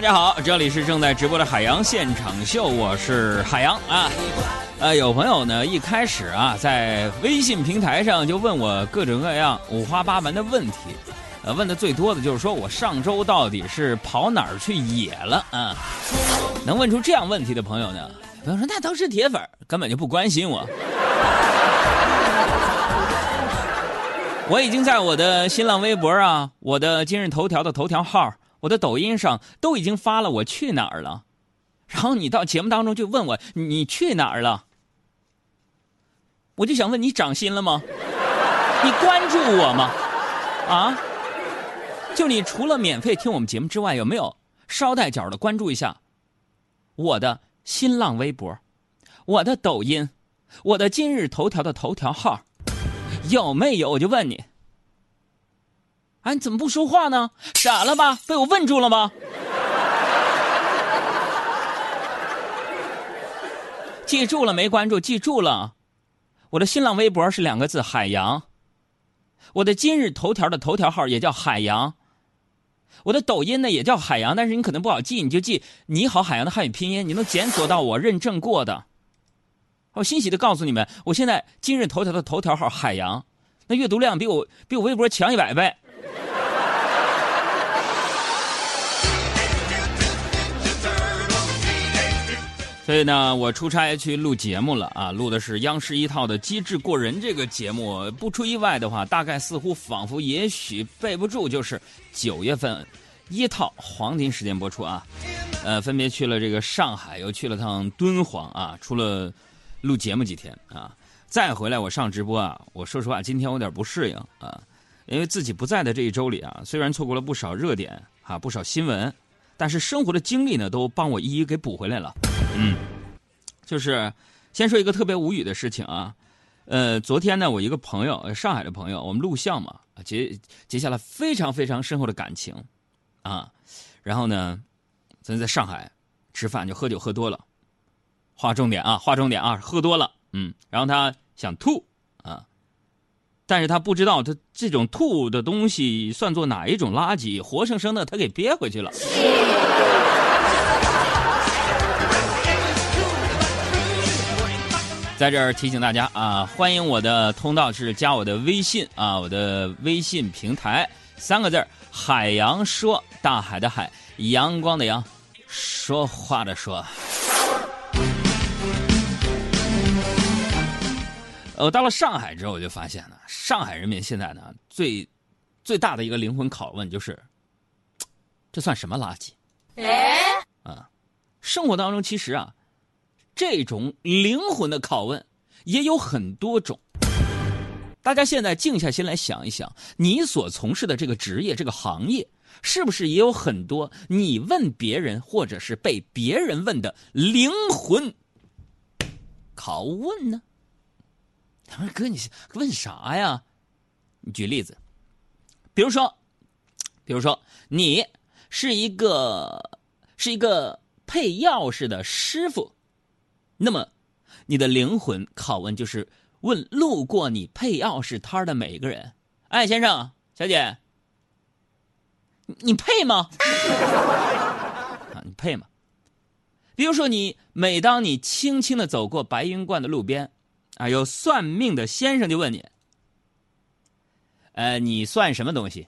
大家好，这里是正在直播的海洋现场秀，我是海洋啊。呃，有朋友呢一开始啊在微信平台上就问我各种各样五花八门的问题，呃，问的最多的就是说我上周到底是跑哪儿去野了啊？能问出这样问题的朋友呢，朋友说那都是铁粉，根本就不关心我。我已经在我的新浪微博啊，我的今日头条的头条号。我的抖音上都已经发了我去哪儿了，然后你到节目当中就问我你去哪儿了，我就想问你涨薪了吗？你关注我吗？啊？就你除了免费听我们节目之外，有没有捎带脚的关注一下我的新浪微博、我的抖音、我的今日头条的头条号？有没有？我就问你。哎，你怎么不说话呢？傻了吧？被我问住了吗？记住了没？关注，记住了。我的新浪微博是两个字：海洋。我的今日头条的头条号也叫海洋。我的抖音呢也叫海洋，但是你可能不好记，你就记“你好海洋”的汉语拼音，你能检索到我认证过的。我欣喜的告诉你们，我现在今日头条的头条号海洋，那阅读量比我比我微博强一百倍。所以呢，我出差去录节目了啊，录的是央视一套的《机智过人》这个节目。不出意外的话，大概似乎仿佛也许背不住，就是九月份一套黄金时间播出啊。呃，分别去了这个上海，又去了趟敦煌啊。除了录节目几天啊，再回来我上直播啊。我说实话，今天我有点不适应啊，因为自己不在的这一周里啊，虽然错过了不少热点啊，不少新闻，但是生活的经历呢，都帮我一一给补回来了。嗯，就是先说一个特别无语的事情啊，呃，昨天呢，我一个朋友，上海的朋友，我们录像嘛，结结下了非常非常深厚的感情，啊，然后呢，咱在上海吃饭就喝酒喝多了，划重点啊，划重点啊，喝多了，嗯，然后他想吐，但是他不知道他这种吐的东西算作哪一种垃圾，活生生的他给憋回去了。在这儿提醒大家啊，欢迎我的通道是加我的微信啊，我的微信平台三个字海洋说，大海的海，阳光的阳，说话的说。我到了上海之后，我就发现了，上海人民现在呢，最最大的一个灵魂拷问就是，这算什么垃圾？哎，啊，生活当中其实啊。这种灵魂的拷问也有很多种。大家现在静下心来想一想，你所从事的这个职业、这个行业，是不是也有很多你问别人，或者是被别人问的灵魂拷问呢？他说：“哥，你问啥呀？你举例子，比如说，比如说，你是一个是一个配钥匙的师傅。”那么，你的灵魂拷问就是问路过你配钥匙摊的每一个人：“哎，先生、小姐，你配吗？啊，你配吗？”比如说，你每当你轻轻的走过白云观的路边，啊，有算命的先生就问你：“呃，你算什么东西？”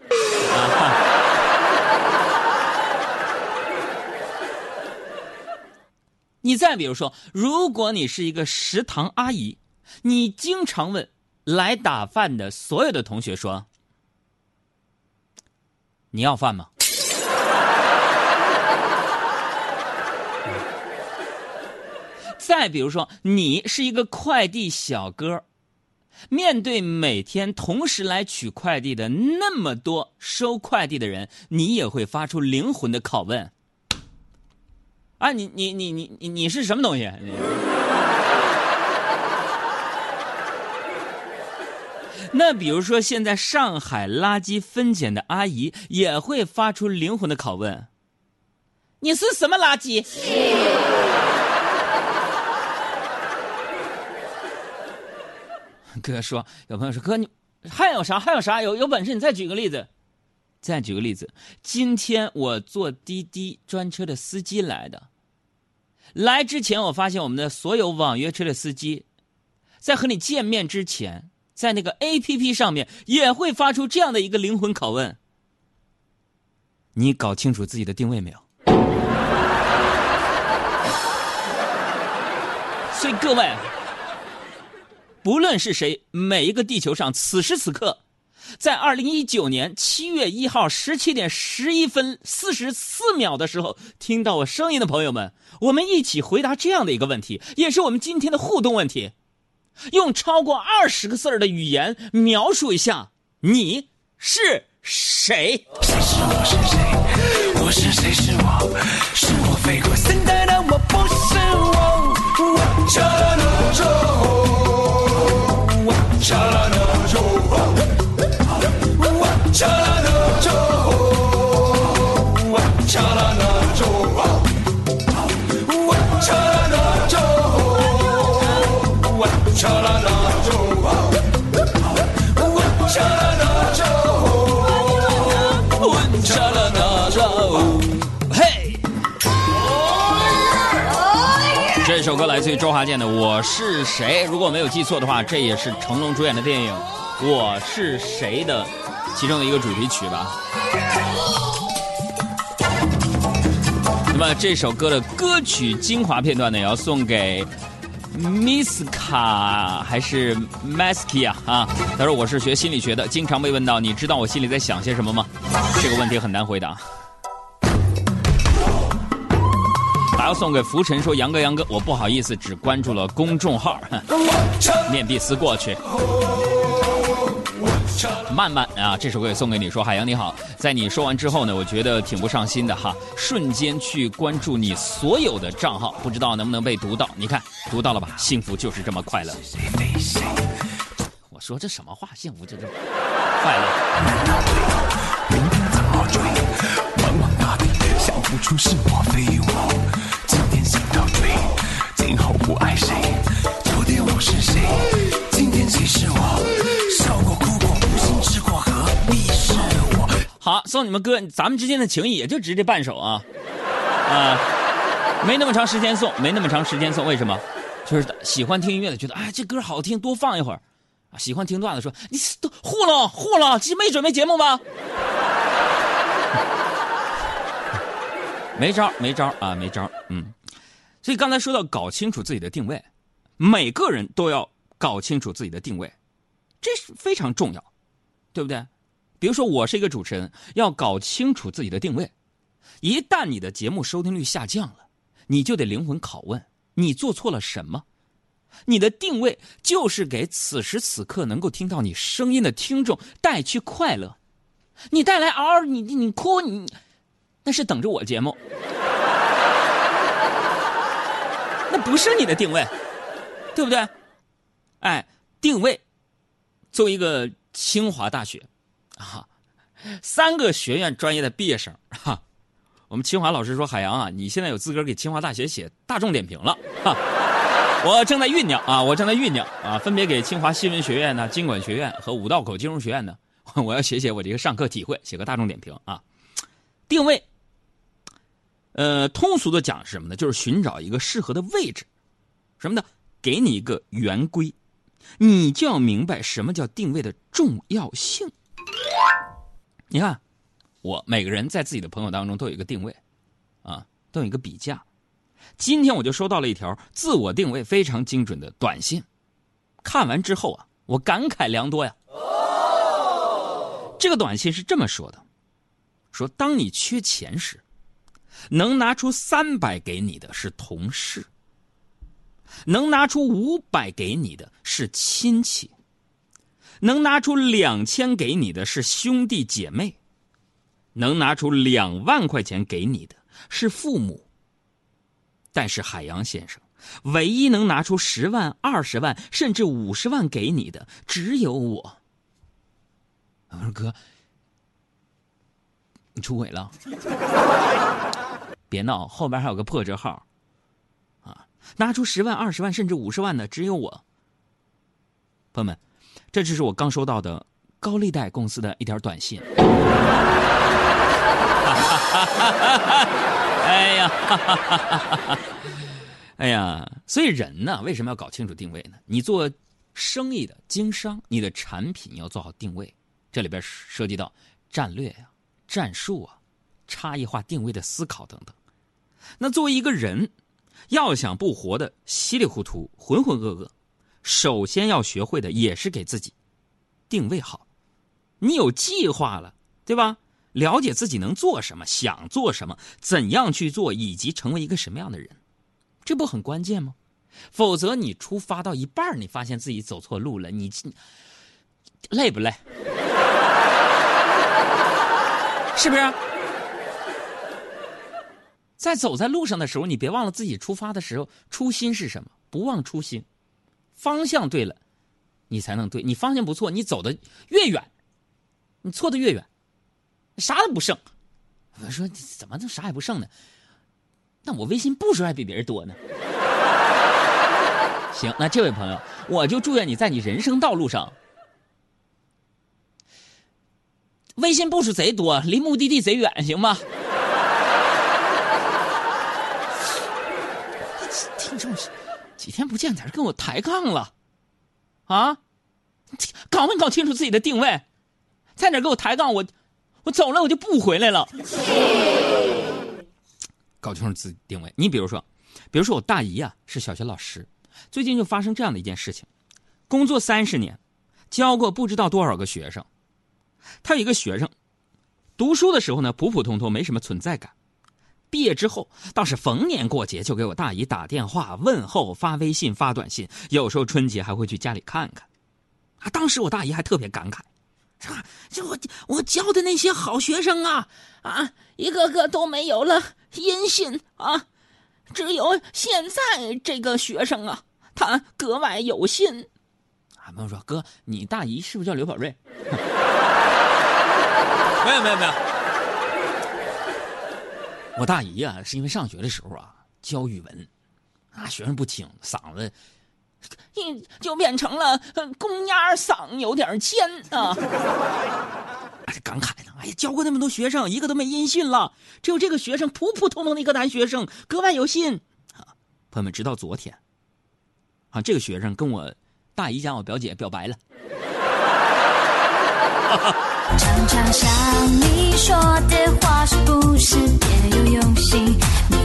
啊。你再比如说，如果你是一个食堂阿姨，你经常问来打饭的所有的同学说：“你要饭吗？”再比如说，你是一个快递小哥，面对每天同时来取快递的那么多收快递的人，你也会发出灵魂的拷问。啊，你你你你你你是什么东西？那比如说，现在上海垃圾分拣的阿姨也会发出灵魂的拷问：“你是什么垃圾？” 哥说，有朋友说：“哥，你还有啥？还有啥？有有本事你再举个例子。”再举个例子，今天我坐滴滴专车的司机来的。来之前，我发现我们的所有网约车的司机，在和你见面之前，在那个 A P P 上面也会发出这样的一个灵魂拷问：你搞清楚自己的定位没有？所以各位，不论是谁，每一个地球上此时此刻。在二零一九年七月一号十七点十一分四十四秒的时候，听到我声音的朋友们，我们一起回答这样的一个问题，也是我们今天的互动问题：用超过二十个字儿的语言描述一下你是谁。谁是我是谁？我是谁是我？是我飞过森的的我不是我。我这首歌来自于周华健的《我是谁》。如果没有记错的话，这也是成龙主演的电影《我是谁》的。其中的一个主题曲吧。那么这首歌的歌曲精华片段呢，也要送给 Miss 卡还是 Maski 啊啊？他说我是学心理学的，经常被问到，你知道我心里在想些什么吗？这个问题很难回答。还要送给浮尘说杨哥杨哥，我不好意思，只关注了公众号，面壁思过去。慢慢啊，这首歌也送给你。说海洋你好，在你说完之后呢，我觉得挺不上心的哈。瞬间去关注你所有的账号，不知道能不能被读到？你看，读到了吧？幸福就是这么快乐。我说这什么话？幸福就这么快乐。出是我非我今天醒到醉今后不爱谁昨天我是谁今天谁是我笑过哭过无心之过何必是我好，送你们歌，咱们之间的情谊也就值这半首啊，啊，没那么长时间送，没那么长时间送，为什么？就是喜欢听音乐的觉得，哎，这歌好听，多放一会儿，啊，喜欢听段子说，你糊弄糊弄，这没准备节目吗？没招没招啊，没招嗯，所以刚才说到搞清楚自己的定位，每个人都要搞清楚自己的定位，这是非常重要，对不对？比如说，我是一个主持人，要搞清楚自己的定位。一旦你的节目收听率下降了，你就得灵魂拷问：你做错了什么？你的定位就是给此时此刻能够听到你声音的听众带去快乐。你带来嗷嗷，你你哭，你那是等着我节目，那不是你的定位，对不对？哎，定位，作为一个清华大学。啊，三个学院专业的毕业生哈，我们清华老师说：“海洋啊，你现在有资格给清华大学写大众点评了。”哈，我正在酝酿啊，我正在酝酿啊，分别给清华新闻学院呢、经管学院和五道口金融学院呢，我要写写我这个上课体会，写个大众点评啊。定位，呃，通俗的讲是什么呢？就是寻找一个适合的位置，什么呢？给你一个圆规，你就要明白什么叫定位的重要性。你看，我每个人在自己的朋友当中都有一个定位，啊，都有一个比价。今天我就收到了一条自我定位非常精准的短信，看完之后啊，我感慨良多呀。这个短信是这么说的：说当你缺钱时，能拿出三百给你的是同事，能拿出五百给你的是亲戚。能拿出两千给你的是兄弟姐妹，能拿出两万块钱给你的是父母。但是海洋先生，唯一能拿出十万、二十万甚至五十万给你的只有我。我说哥，你出轨了？别闹，后边还有个破折号。啊，拿出十万、二十万甚至五十万的只有我。朋友们。这就是我刚收到的高利贷公司的一条短信。哎呀，哎呀，所以人呢，为什么要搞清楚定位呢？你做生意的经商，你的产品要做好定位，这里边涉及到战略呀、战术啊、差异化定位的思考等等。那作为一个人，要想不活得稀里糊涂、浑浑噩噩，首先要学会的也是给自己定位好。你有计划了，对吧？了解自己能做什么，想做什么，怎样去做，以及成为一个什么样的人，这不很关键吗？否则你出发到一半，你发现自己走错路了，你累不累？是不是？在走在路上的时候，你别忘了自己出发的时候初心是什么，不忘初心，方向对了，你才能对。你方向不错，你走的越远，你错的越远。啥都不剩，我说怎么能啥也不剩呢？那我微信步数还比别人多呢。行，那这位朋友，我就祝愿你在你人生道路上，微信步数贼多，离目的地贼远，行吗？听众几天不见，在这跟我抬杠了，啊？搞没搞清楚自己的定位？在哪跟我抬杠？我。我走了，我就不回来了。搞清楚自己定位。你比如说，比如说我大姨啊是小学老师，最近就发生这样的一件事情：工作三十年，教过不知道多少个学生。他有一个学生，读书的时候呢普普通通，没什么存在感。毕业之后倒是逢年过节就给我大姨打电话问候，发微信发短信，有时候春节还会去家里看看。啊，当时我大姨还特别感慨。是吧？这我我教的那些好学生啊啊，一个个都没有了音信啊，只有现在这个学生啊，他格外有心。啊，朋友说哥，你大姨是不是叫刘宝瑞？没有没有没有，我大姨啊，是因为上学的时候啊教语文，啊学生不听，嗓子。一就变成了公鸭嗓有点尖啊！感慨呢。哎呀，教过那么多学生，一个都没音讯了，只有这个学生普普通通的一个男学生格外有心啊！朋友们，直到昨天，啊，这个学生跟我大姨家我表姐表白了。常常想你说的话是不是别有用心？明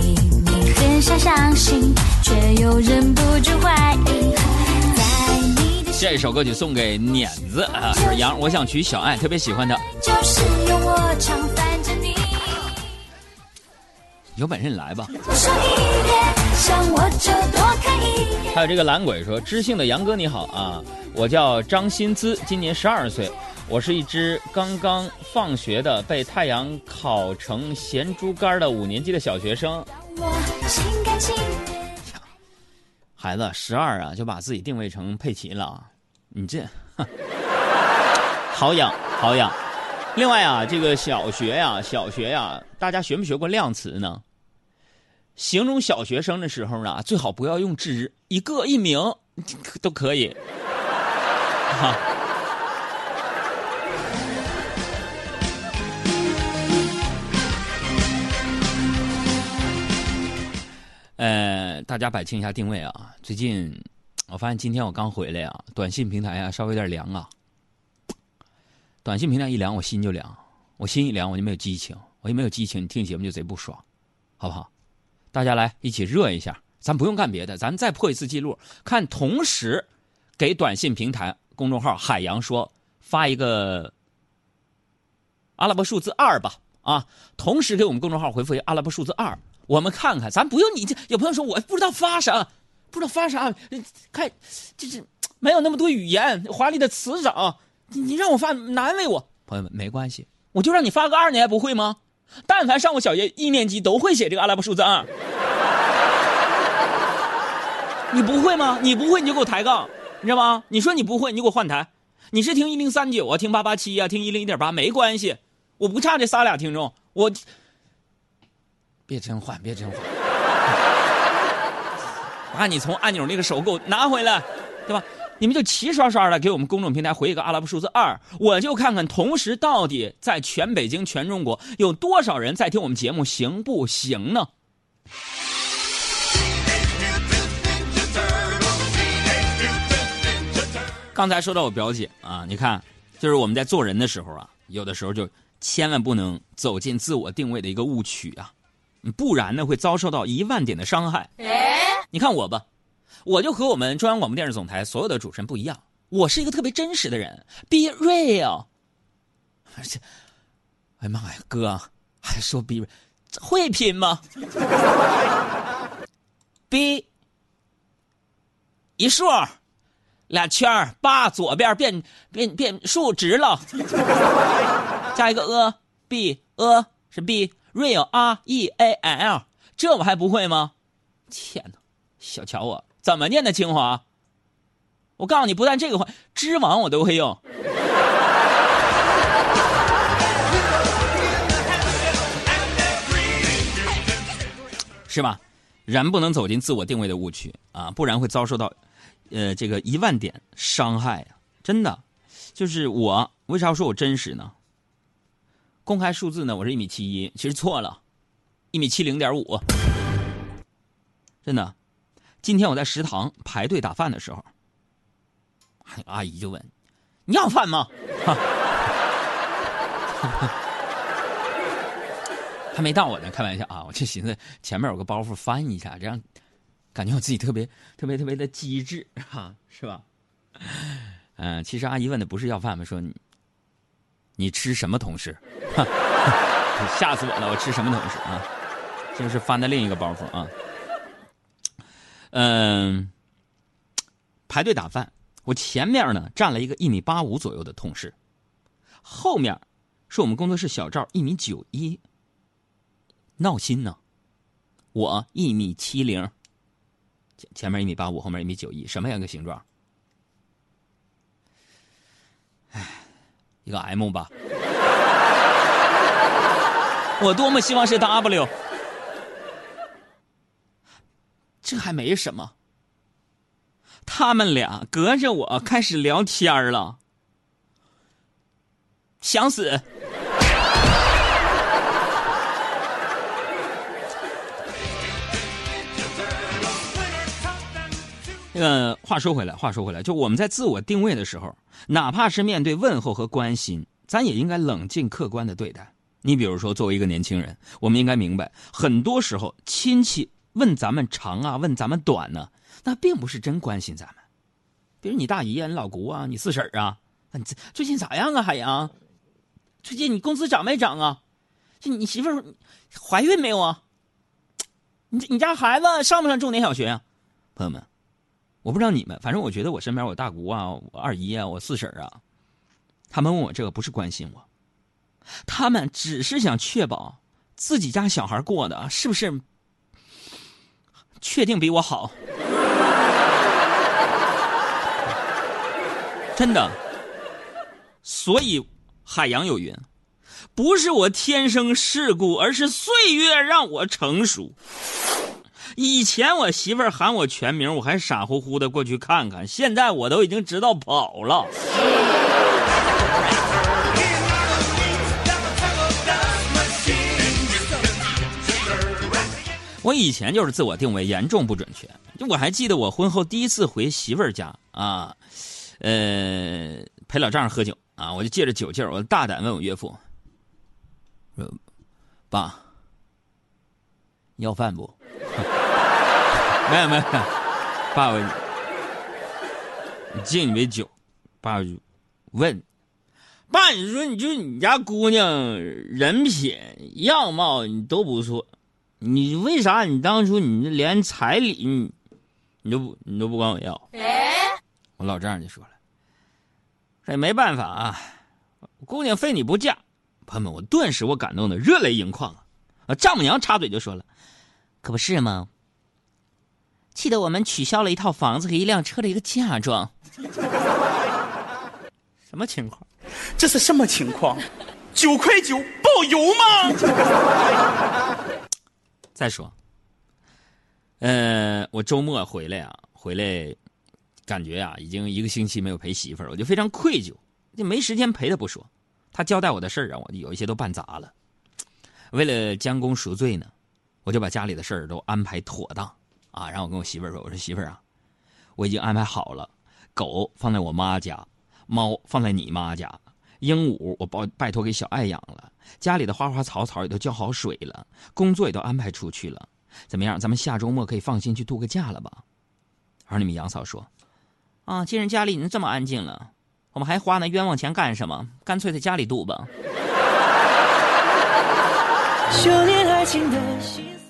明很想相信，却又忍不住怀疑。这首歌曲送给碾子啊，是杨，我想娶小爱，特别喜欢他。有本事你来吧。还有这个懒鬼说：“知性的杨哥你好啊，我叫张新姿，今年十二岁，我是一只刚刚放学的被太阳烤成咸猪肝的五年级的小学生。”孩子十二啊，就把自己定位成佩奇了啊，你这 好养好养。另外啊，这个小学呀，小学呀，大家学没学过量词呢？形容小学生的时候呢，最好不要用只一个一名都可以。哈。呃，大家摆清一下定位啊！最近我发现今天我刚回来啊，短信平台啊稍微有点凉啊。短信平台一凉，我心就凉，我心一凉，我就没有激情，我就没有激情，你听节目就贼不爽，好不好？大家来一起热一下，咱不用干别的，咱再破一次记录，看同时给短信平台公众号海洋说发一个阿拉伯数字二吧啊！同时给我们公众号回复一个阿拉伯数字二。我们看看，咱不用你这。有朋友说我不知道发啥，不知道发啥，看，就是没有那么多语言华丽的词藻，你你让我发难为我。朋友们，没关系，我就让你发个二，你还不会吗？但凡上过小学一年级，都会写这个阿拉伯数字二。你不会吗？你不会你就给我抬杠，你知道吗？你说你不会，你给我换台。你是听一零三九啊，听八八七啊，听一零一点八，没关系，我不差这仨俩听众，我。别真换，别真换，把你从按钮那个手给我拿回来，对吧？你们就齐刷刷的给我们公众平台回一个阿拉伯数字二，我就看看同时到底在全北京、全中国有多少人在听我们节目，行不行呢？刚才说到我表姐啊，你看，就是我们在做人的时候啊，有的时候就千万不能走进自我定位的一个误区啊，不然呢会遭受到一万点的伤害。你看我吧，我就和我们中央广播电视总台所有的主持人不一样，我是一个特别真实的人，be real。而且，哎呀妈呀，哥还说 be，会拼吗？be 一竖。俩圈儿，八左边变变变竖直了，加一个 a b a 是 b real r e a l，这我还不会吗？天哪，小瞧我怎么念的清华？我告诉你，不但这个会，知网我都会用，是吧？人不能走进自我定位的误区啊，不然会遭受到。呃，这个一万点伤害啊，真的，就是我为啥说我真实呢？公开数字呢，我是一米七一，其实错了，一米七零点五，真的。今天我在食堂排队打饭的时候，阿姨就问：“你要饭吗？” 还没到我呢，开玩笑啊！我就寻思前面有个包袱翻一下，这样。感觉我自己特别特别特别的机智哈，是吧？嗯，其实阿姨问的不是要饭吗？说你你吃什么同事？吓死我了！我吃什么同事啊？这是翻的另一个包袱啊。嗯，排队打饭，我前面呢站了一个一米八五左右的同事，后面是我们工作室小赵一米九一，闹心呢。我一米七零。前前面一米八五，后面一米九一，什么样的形状？哎，一个 M 吧。我多么希望是 W。这还没什么，他们俩隔着我开始聊天了，想死。这个话说回来，话说回来，就我们在自我定位的时候，哪怕是面对问候和关心，咱也应该冷静客观的对待。你比如说，作为一个年轻人，我们应该明白，很多时候亲戚问咱们长啊，问咱们短呢，那并不是真关心咱们。比如你大姨啊，你老姑啊，你四婶啊，你最近咋样啊，海洋？最近你工资涨没涨啊？就你媳妇怀孕没有啊？你你家孩子上不上重点小学啊？朋友们。我不知道你们，反正我觉得我身边我大姑啊、我二姨啊、我四婶啊，他们问我这个不是关心我，他们只是想确保自己家小孩过的是不是确定比我好，真的。所以海洋有云，不是我天生世故，而是岁月让我成熟。以前我媳妇儿喊我全名，我还傻乎乎的过去看看。现在我都已经知道跑了。我以前就是自我定位严重不准确。就我还记得我婚后第一次回媳妇儿家啊，呃，陪老丈人喝酒啊，我就借着酒劲儿，我大胆问我岳父：“爸，要饭不？”没有没有，爸爸，我敬你杯酒，爸爸就问，爸，你说你就你家姑娘人品样貌你都不错，你为啥你当初你连彩礼你你都不你都不管我要？我老丈人就说了，这没办法啊，姑娘非你不嫁。朋友们，我顿时我感动的热泪盈眶啊！丈母娘插嘴就说了，可不是吗？气得我们取消了一套房子和一辆车的一个嫁妆。什么情况？这是什么情况？九块九包邮吗？再说，呃，我周末回来啊，回来感觉啊，已经一个星期没有陪媳妇儿，我就非常愧疚，就没时间陪她不说，她交代我的事儿啊，我有一些都办砸了。为了将功赎罪呢，我就把家里的事儿都安排妥当啊。然后我跟我媳妇儿说：“我说媳妇儿啊，我已经安排好了，狗放在我妈家，猫放在你妈家，鹦鹉我拜拜托给小爱养了，家里的花花草草也都浇好水了，工作也都安排出去了。怎么样？咱们下周末可以放心去度个假了吧？”而你们杨嫂说：“啊，既然家里已经这么安静了，我们还花那冤枉钱干什么？干脆在家里度吧。” 修炼爱情的心思